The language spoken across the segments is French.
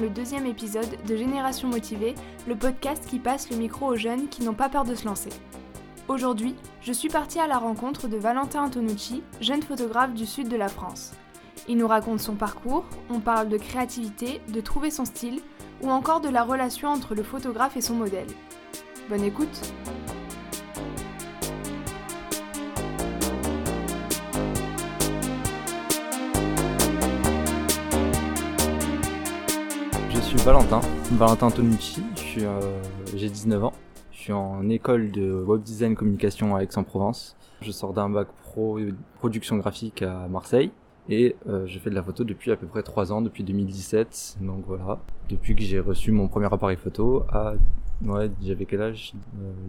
le deuxième épisode de Génération Motivée, le podcast qui passe le micro aux jeunes qui n'ont pas peur de se lancer. Aujourd'hui, je suis partie à la rencontre de Valentin Antonucci, jeune photographe du sud de la France. Il nous raconte son parcours, on parle de créativité, de trouver son style, ou encore de la relation entre le photographe et son modèle. Bonne écoute suis Valentin, Valentin Antonucci, euh, j'ai 19 ans, je suis en école de web design communication à Aix-en-Provence. Je sors d'un bac pro production graphique à Marseille et euh, je fais de la photo depuis à peu près 3 ans, depuis 2017. Donc voilà, depuis que j'ai reçu mon premier appareil photo à ouais, j'avais quel âge?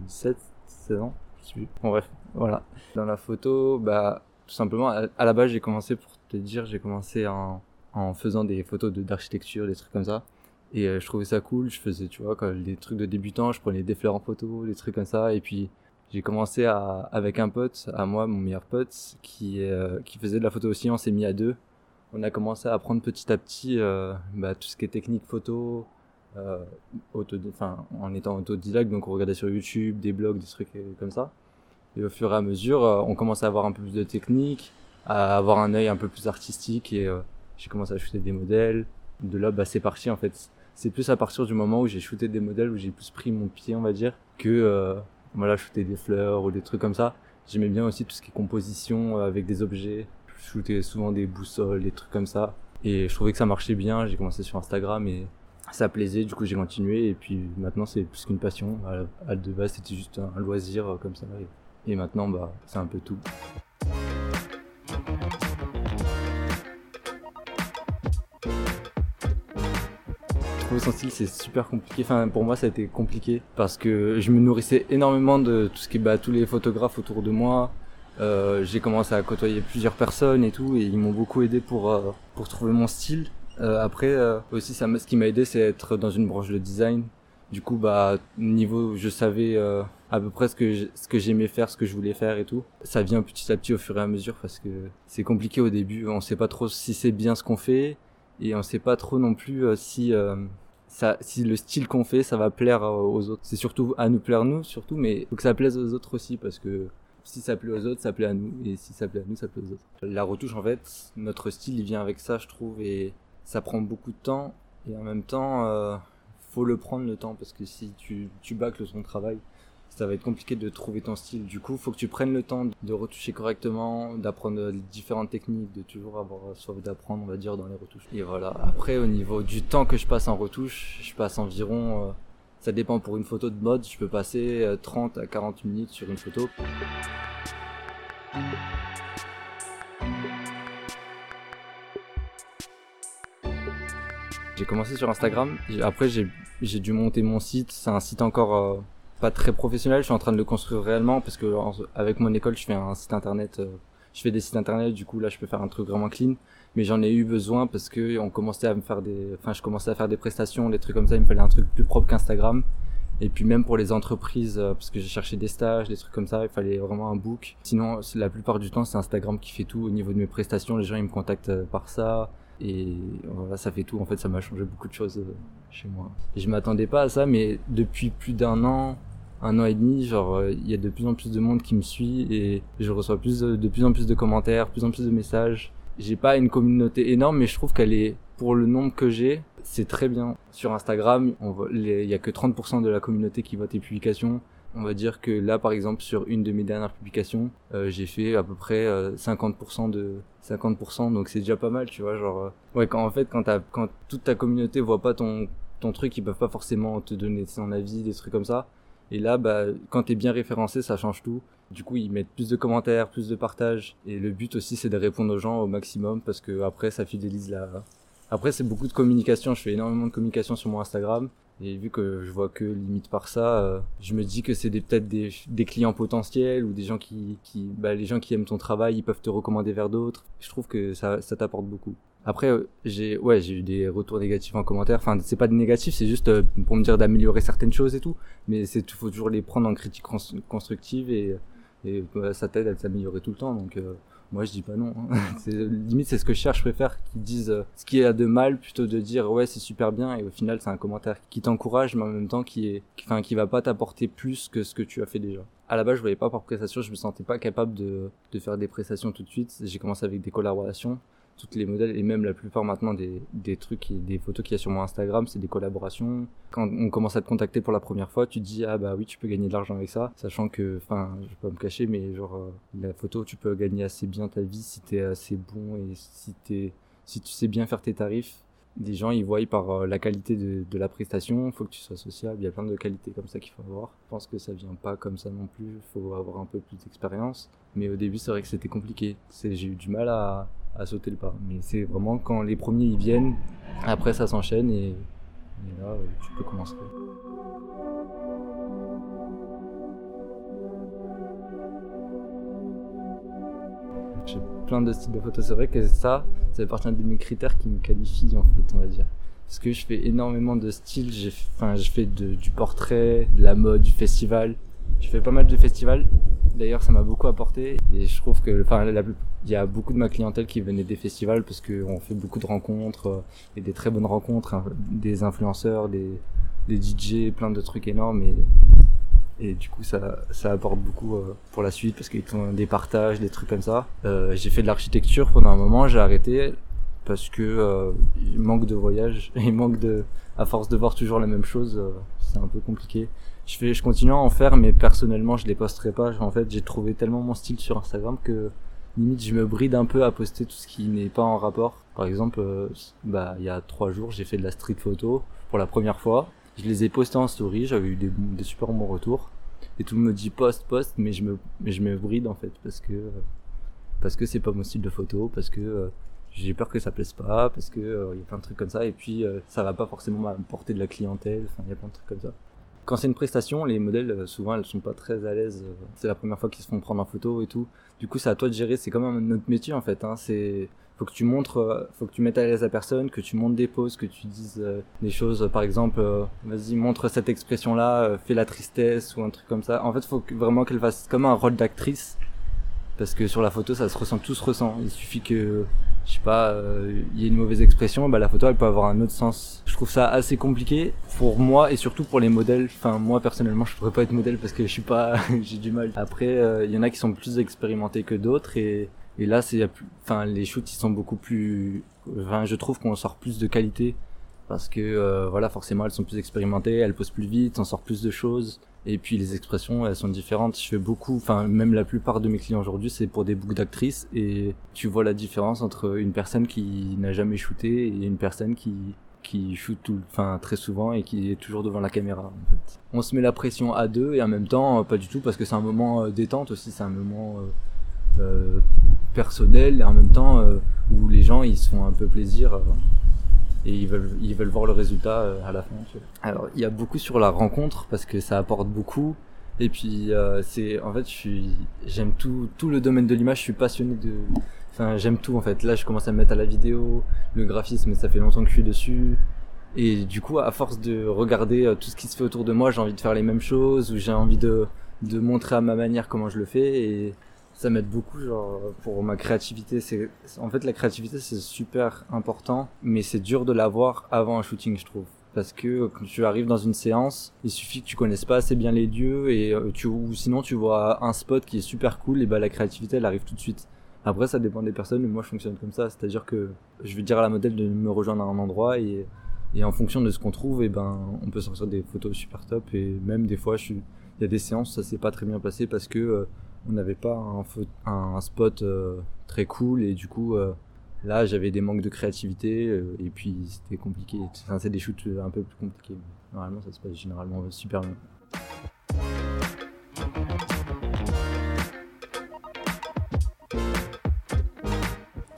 17, euh, 16 ans, je sais plus. Bon bref, voilà. Dans la photo, bah tout simplement à, la base, j'ai commencé pour te dire, j'ai commencé en, en faisant des photos d'architecture, des trucs comme ça. Et euh, je trouvais ça cool, je faisais, tu vois, des trucs de débutant, je prenais des fleurs en photo, des trucs comme ça. Et puis, j'ai commencé à, avec un pote, à moi, mon meilleur pote, qui, euh, qui faisait de la photo aussi, on s'est mis à deux. On a commencé à apprendre petit à petit euh, bah, tout ce qui est technique photo, en étant autodidacte, donc on regardait sur YouTube, des blogs, des trucs comme ça. Et au fur et à mesure, on commençait à avoir un peu plus de technique, à avoir un œil un peu plus artistique, et j'ai commencé à shooter des modèles. De là, bah, c'est parti en fait c'est plus à partir du moment où j'ai shooté des modèles où j'ai plus pris mon pied on va dire que euh, voilà shooter des fleurs ou des trucs comme ça. J'aimais bien aussi tout ce qui est composition euh, avec des objets. Je shootais souvent des boussoles des trucs comme ça. Et je trouvais que ça marchait bien. J'ai commencé sur Instagram et ça plaisait. Du coup j'ai continué. Et puis maintenant c'est plus qu'une passion. À, de base c'était juste un loisir euh, comme ça. Et, et maintenant bah c'est un peu tout son style c'est super compliqué. Enfin pour moi ça a été compliqué parce que je me nourrissais énormément de tout ce qui bah, tous les photographes autour de moi. Euh, j'ai commencé à côtoyer plusieurs personnes et tout et ils m'ont beaucoup aidé pour euh, pour trouver mon style. Euh, après aussi ça ce qui m'a aidé c'est être dans une branche de design. Du coup bah niveau je savais à peu près ce que ce que j'aimais faire, ce que je voulais faire et tout. Ça vient petit à petit au fur et à mesure parce que c'est compliqué au début. On sait pas trop si c'est bien ce qu'on fait et on sait pas trop non plus si ça, si le style qu'on fait, ça va plaire euh, aux autres. C'est surtout à nous plaire nous, surtout, mais faut que ça plaise aux autres aussi, parce que si ça plaît aux autres, ça plaît à nous, et si ça plaît à nous, ça plaît aux autres. La retouche, en fait, notre style, il vient avec ça, je trouve, et ça prend beaucoup de temps, et en même temps, euh, faut le prendre le temps, parce que si tu, tu bâcles ton travail, ça va être compliqué de trouver ton style. Du coup, faut que tu prennes le temps de retoucher correctement, d'apprendre différentes techniques, de toujours avoir soif d'apprendre, on va dire, dans les retouches. Et voilà. Après, au niveau du temps que je passe en retouche, je passe environ, euh, ça dépend pour une photo de mode, je peux passer 30 euh, à 40 minutes sur une photo. J'ai commencé sur Instagram, après j'ai dû monter mon site, c'est un site encore euh, pas très professionnel. Je suis en train de le construire réellement parce que avec mon école, je fais un site internet. Euh, je fais des sites internet. Du coup, là, je peux faire un truc vraiment clean. Mais j'en ai eu besoin parce que on commençait à me faire des, enfin, je commençais à faire des prestations, des trucs comme ça. Il me fallait un truc plus propre qu'Instagram. Et puis même pour les entreprises, euh, parce que j'ai cherché des stages, des trucs comme ça, il fallait vraiment un book. Sinon, la plupart du temps, c'est Instagram qui fait tout au niveau de mes prestations. Les gens, ils me contactent euh, par ça. Et voilà, ça fait tout. En fait, ça m'a changé beaucoup de choses chez moi. Je m'attendais pas à ça, mais depuis plus d'un an, un an et demi, genre euh, il y a de plus en plus de monde qui me suit et je reçois plus de, plus en plus de commentaires, plus en plus de messages. J'ai pas une communauté énorme, mais je trouve qu'elle est pour le nombre que j'ai, c'est très bien. Sur Instagram, il y a que 30% de la communauté qui voit tes publications. On va dire que là, par exemple, sur une de mes dernières publications, euh, j'ai fait à peu près 50% euh, de 50%, donc c'est déjà pas mal, tu vois. Genre, ouais, quand en fait, quand, quand toute ta communauté voit pas ton ton truc, ils peuvent pas forcément te donner son avis, des trucs comme ça. Et là, bah, quand t'es bien référencé, ça change tout. Du coup, ils mettent plus de commentaires, plus de partages. Et le but aussi, c'est de répondre aux gens au maximum parce que après, ça fidélise la. Après, c'est beaucoup de communication. Je fais énormément de communication sur mon Instagram. Et vu que je vois que limite par ça, euh, je me dis que c'est peut-être des, des, clients potentiels ou des gens qui, qui bah, les gens qui aiment ton travail, ils peuvent te recommander vers d'autres. Je trouve que ça, ça t'apporte beaucoup. Après, euh, j'ai ouais, j'ai eu des retours négatifs en commentaire. Enfin, c'est pas des négatifs, c'est juste euh, pour me dire d'améliorer certaines choses et tout. Mais c'est faut toujours les prendre en critique constructive et, et ça t'aide à s'améliorer tout le temps donc moi je dis pas non hein. limite c'est ce que je cherche je préfère qu'ils disent ce qui a de mal plutôt de dire ouais c'est super bien et au final c'est un commentaire qui t'encourage mais en même temps qui est enfin qui va pas t'apporter plus que ce que tu as fait déjà. À la base je voulais pas par prestation je me sentais pas capable de, de faire des prestations tout de suite. J'ai commencé avec des collaborations toutes les modèles et même la plupart maintenant des, des trucs et des photos qu'il y a sur mon Instagram, c'est des collaborations. Quand on commence à te contacter pour la première fois, tu te dis ah bah oui tu peux gagner de l'argent avec ça, sachant que enfin je vais pas me cacher mais genre euh, la photo tu peux gagner assez bien ta vie si t'es assez bon et si t'es si tu sais bien faire tes tarifs. Des gens ils voient par euh, la qualité de, la prestation, faut que tu sois sociable, il y a plein de qualités comme ça qu'il faut avoir. Je pense que ça vient pas comme ça non plus, faut avoir un peu plus d'expérience. Mais au début c'est vrai que c'était compliqué, j'ai eu du mal à à sauter le pas. Mais c'est vraiment quand les premiers ils viennent, après ça s'enchaîne et, là tu peux commencer. J'ai plein de styles de photos. C'est vrai que ça, ça fait partie de mes critères qui me qualifient en fait, on va dire. Parce que je fais énormément de styles. J'ai, enfin, je fais du portrait, de la mode, du festival. Je fais pas mal de festivals D'ailleurs, ça m'a beaucoup apporté et je trouve que, il y a beaucoup de ma clientèle qui venait des festivals parce qu'on fait beaucoup de rencontres euh, et des très bonnes rencontres, hein, des influenceurs, des, des DJ, plein de trucs énormes et du coup ça, ça apporte beaucoup euh, pour la suite parce qu'ils font des partages, des trucs comme ça. Euh, j'ai fait de l'architecture pendant un moment, j'ai arrêté parce que euh, il manque de voyage, il manque de, à force de voir toujours la même chose, c'est un peu compliqué. Je fais je continue à en faire mais personnellement je les posterai pas. En fait j'ai trouvé tellement mon style sur Instagram que limite je me bride un peu à poster tout ce qui n'est pas en rapport. Par exemple euh, bah il y a trois jours j'ai fait de la street photo pour la première fois je les ai postés en story j'avais eu des, super bons retours et tout me dit poste poste mais je me mais je bride en fait parce que parce que c'est pas mon style de photo parce que euh, j'ai peur que ça plaise pas parce que euh, il y a plein de trucs comme ça et puis ça va pas forcément m'apporter de la clientèle enfin il y a plein de trucs comme ça quand c'est une prestation, les modèles, euh, souvent, elles sont pas très à l'aise. Euh, c'est la première fois qu'ils se font prendre en photo et tout. Du coup, c'est à toi de gérer. C'est comme un autre métier, en fait. Hein. C'est, faut que tu montres, euh, faut que tu mettes à l'aise la personne, que tu montes des poses, que tu dises des choses. Par exemple, vas-y, montre cette expression-là, fais la tristesse ou un truc comme ça. En fait, faut vraiment qu'elle fasse comme un rôle d'actrice. Parce que sur la photo, ça se ressent, tout se ressent. Il suffit que je sais pas, euh, il y a une mauvaise expression, bah la photo elle peut avoir un autre sens. Je trouve ça assez compliqué pour moi et surtout pour les modèles. Enfin moi personnellement je pourrais pas être modèle parce que je suis pas, j'ai du mal. Après euh, il y en a qui sont plus expérimentés que d'autres et et là c'est, enfin les shoots ils sont beaucoup plus, enfin je trouve qu'on sort plus de qualité parce que euh, voilà forcément elles sont plus expérimentées, elles posent plus vite, on sort plus de choses. Et puis les expressions, elles sont différentes. Je fais beaucoup, enfin même la plupart de mes clients aujourd'hui, c'est pour des books d'actrices. Et tu vois la différence entre une personne qui n'a jamais shooté et une personne qui qui shoot tout, enfin très souvent et qui est toujours devant la caméra. En fait. On se met la pression à deux et en même temps pas du tout parce que c'est un moment euh, détente aussi, c'est un moment euh, euh, personnel et en même temps euh, où les gens ils se font un peu plaisir et ils veulent ils veulent voir le résultat euh, à la fin. Alors il y a beaucoup sur la rencontre parce que ça apporte beaucoup et puis euh, c'est en fait je j'aime tout tout le domaine de l'image, je suis passionné de enfin j'aime tout en fait. Là je commence à me mettre à la vidéo, le graphisme ça fait longtemps que je suis dessus. Et du coup, à force de regarder euh, tout ce qui se fait autour de moi, j'ai envie de faire les mêmes choses, ou j'ai envie de, de montrer à ma manière comment je le fais. Et ça m'aide beaucoup genre pour ma créativité c'est en fait la créativité c'est super important mais c'est dur de l'avoir avant un shooting je trouve. Parce que quand tu arrives dans une séance il suffit que tu connaisses pas assez bien les lieux et euh, tu ou sinon tu vois un spot qui est super cool et bah la créativité elle arrive tout de suite. Après ça dépend des personnes mais moi je fonctionne comme ça. C'est à dire que je vais dire à la modèle de me rejoindre à un endroit et et en fonction de ce qu'on trouve et ben on peut sortir des photos super top. Et même des fois je suis il y a des séances ça s'est pas très bien passé parce que euh, on n'avait pas un, spot euh, très cool et du coup euh, là j'avais des manques de créativité euh, et puis c'était compliqué. Enfin, c'est des shoots un peu plus compliqués normalement ça se passe généralement super bien.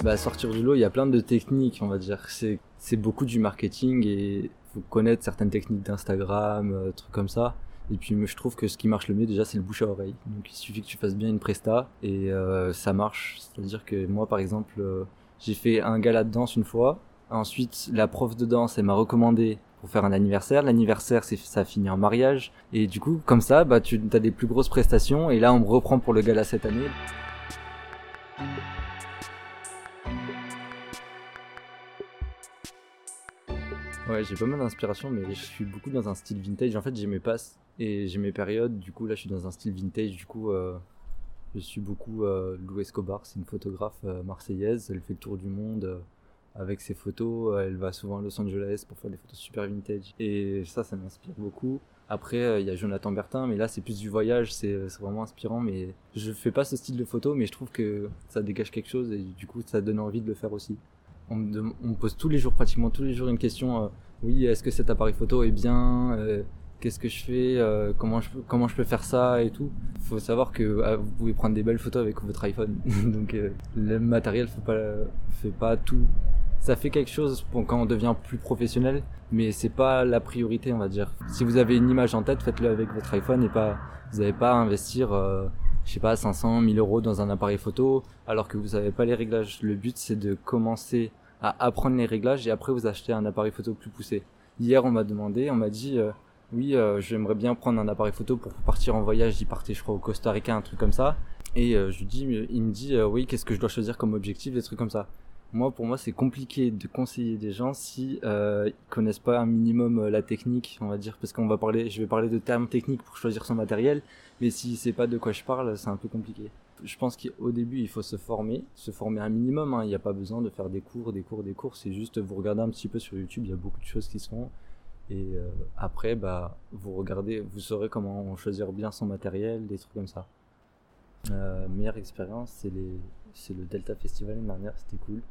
Bah sortir du lot il y a plein de techniques on va dire. C'est beaucoup du marketing et faut connaître certaines techniques d'Instagram trucs comme ça et puis je trouve que ce qui marche le mieux déjà c'est le bouche à oreille. Donc il suffit que tu fasses bien une presta et euh, ça marche. C'est-à-dire que moi par exemple euh, j'ai fait un gala de danse une fois. Ensuite la prof de danse elle m'a recommandé pour faire un anniversaire. L'anniversaire, c'est ça finit en mariage. Et du coup, comme ça, bah, tu as des plus grosses prestations. Et là, on me reprend pour le gala cette année. Ouais, j'ai pas mal d'inspiration, mais je suis beaucoup dans un style vintage. En fait, j'ai mes passes et j'ai mes périodes. Du coup, là, je suis dans un style vintage. Du coup, euh, je suis beaucoup euh, Lou Escobar. C'est une photographe euh, marseillaise. Elle fait le tour du monde euh, avec ses photos. Elle va souvent à Los Angeles pour faire des photos super vintage. Et ça, ça m'inspire beaucoup. Après, il y a Jonathan Bertin, mais là, c'est plus du voyage. C'est vraiment inspirant. Mais je fais pas ce style de photo, mais je trouve que ça dégage quelque chose et du coup, ça donne envie de le faire aussi on me, pose tous les jours, pratiquement tous les jours, une question. oui, est-ce que cet appareil photo est bien Qu'est-ce que je fais Euh, Comment je comment je peux faire ça et tout. Faut savoir que ah, vous pouvez prendre des belles photos avec votre iPhone. Donc euh, le matériel fait pas fait pas tout. Ça fait quelque chose pour quand on devient plus professionnel, mais c'est pas la priorité, on va dire. Si vous avez une image en tête, faites-le avec votre iPhone et pas. Vous n'avez pas à investir. euh, je sais pas, 500, 1000 euros dans un appareil photo, alors que vous avez pas les réglages. Le but, c'est de commencer à apprendre les réglages et après vous achetez un appareil photo plus poussé. Hier, on m'a demandé, on m'a dit, euh, oui, euh, j'aimerais bien prendre un appareil photo pour partir en voyage. Il partait, je crois, au Costa Rica, un truc comme ça. Et euh, je dis, il me dit, euh, oui, qu'est-ce que je dois choisir comme objectif, des trucs comme ça. Moi, pour moi, c'est compliqué de conseiller des gens si euh, ils connaissent pas un minimum euh, la technique, on va dire, parce qu'on va parler, je vais parler de termes techniques pour choisir son matériel, mais si c'est pas de quoi je parle, c'est un peu compliqué. Je pense qu'au début, il faut se former, se former un minimum. hein. Il n'y a pas besoin de faire des cours, des cours, des cours. C'est juste vous regardez un petit peu sur YouTube. Il y a beaucoup de choses qui se. Et euh, après, bah, vous regardez, vous saurez comment choisir bien son matériel, des trucs comme ça. Euh, meilleure expérience, c'est le Delta Festival l'année dernière. C'était cool.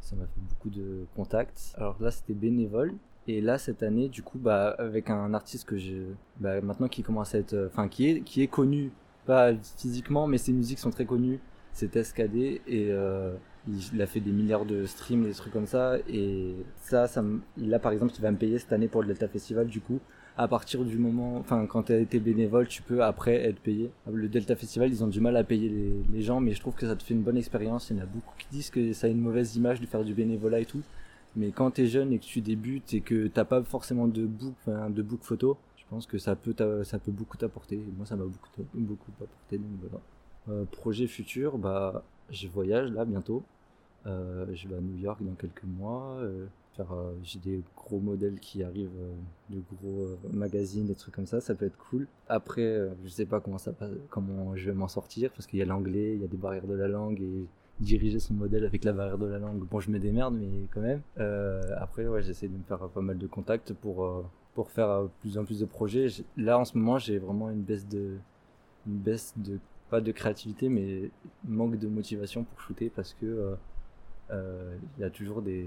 Ça m'a fait beaucoup de contacts. Alors là, c'était bénévole. Et là, cette année, du coup, bah, avec un artiste que je, bah, maintenant qui commence à être, euh, enfin, qui est, qui est connu, pas physiquement, mais ses musiques sont très connues. C'est SKD et euh, il, a fait des milliards de streams, des trucs comme ça. Et ça, ça là, par exemple, il va me payer cette année pour le Delta Festival, du coup. À partir du moment, enfin, quand tu as été bénévole, tu peux après être payé. Le Delta Festival, ils ont du mal à payer les, gens, mais je trouve que ça te fait une bonne expérience. Il y en a beaucoup qui disent que ça a une mauvaise image de faire du bénévolat et tout. Mais quand t'es jeune et que tu débutes et que t'as pas forcément de book, de book photo, je pense que ça peut, ça peut beaucoup t'apporter. Et Moi, ça m'a beaucoup, beaucoup apporté. Donc voilà. Euh, projet futur, bah, je voyage là bientôt. Euh, je vais à New York dans quelques mois. euh, j'ai des gros modèles qui arrivent, de gros magazines, des trucs comme ça. Ça peut être cool. Après, je sais pas comment ça comment je vais m'en sortir parce qu'il y a l'anglais, il y a des barrières de la langue et diriger son modèle avec la barrière de la langue. Bon, je me démerde, mais quand même. Après, ouais, j'essaie de me faire pas mal de contacts pour pour faire plus en plus de projets. Là, en ce moment, j'ai vraiment une baisse de une baisse de pas de créativité, mais manque de motivation pour shooter parce que euh, euh, il y a toujours des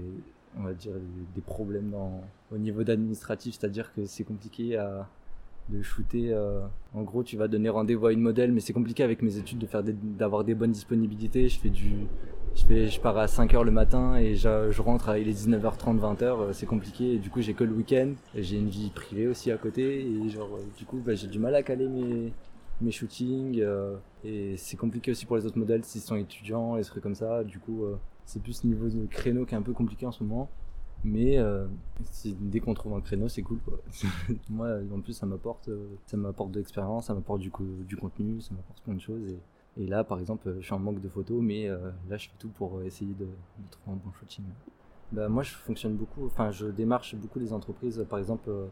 on va dire des, problèmes dans au niveau d'administratif, c'est-à-dire que c'est compliqué à de shooter. euh, en gros, tu vas donner rendez-vous à une modèle, mais c'est compliqué avec mes études de faire d'avoir des bonnes disponibilités. Je fais du, je fais, je pars à 5 heures le matin et je, rentre à il est 19h30, 20h. euh, C'est compliqué. Du coup, j'ai que le week-end. J'ai une vie privée aussi à côté. Et genre, du coup, bah, j'ai du mal à caler mes mes shootings. euh, et c'est compliqué aussi pour les autres modèles s'ils sont étudiants des trucs comme ça. Du coup, euh, c'est plus niveau de créneau qui est un peu compliqué en ce moment. Mais euh, dès qu'on trouve un créneau, c'est cool. Quoi. Moi, en plus, ça m'apporte, ça m'apporte de l'expérience, ça m'apporte du, co- du contenu, ça m'apporte plein de choses. Et, là, par exemple, je suis en manque de photos, mais là, je fais tout pour essayer de, de trouver un bon shooting. Bah, moi, je fonctionne beaucoup, enfin, je démarche beaucoup les entreprises, par exemple, euh,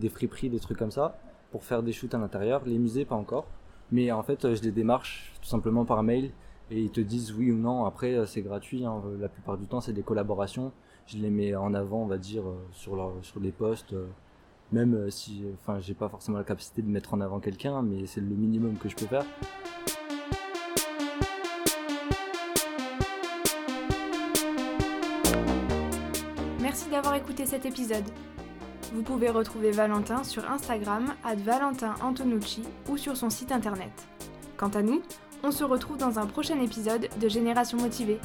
des friperies, des trucs comme ça, pour faire des shoots à l'intérieur. Les musées, pas encore. Mais en fait, euh, je les démarche tout simplement par mail et ils te disent oui ou non. Après, euh, c'est gratuit. hein. La plupart du temps, c'est des collaborations. Je les mets en avant, on va dire, euh, sur, leur, sur les posts. euh, Même euh, si, enfin, j'ai pas forcément la capacité de mettre en avant quelqu'un, mais c'est le minimum que je peux faire. Merci d'avoir écouté cet épisode. Vous pouvez retrouver Valentin sur Instagram at Valentin ou sur son site internet. Quant à nous, on se retrouve dans un prochain épisode de Génération Motivée.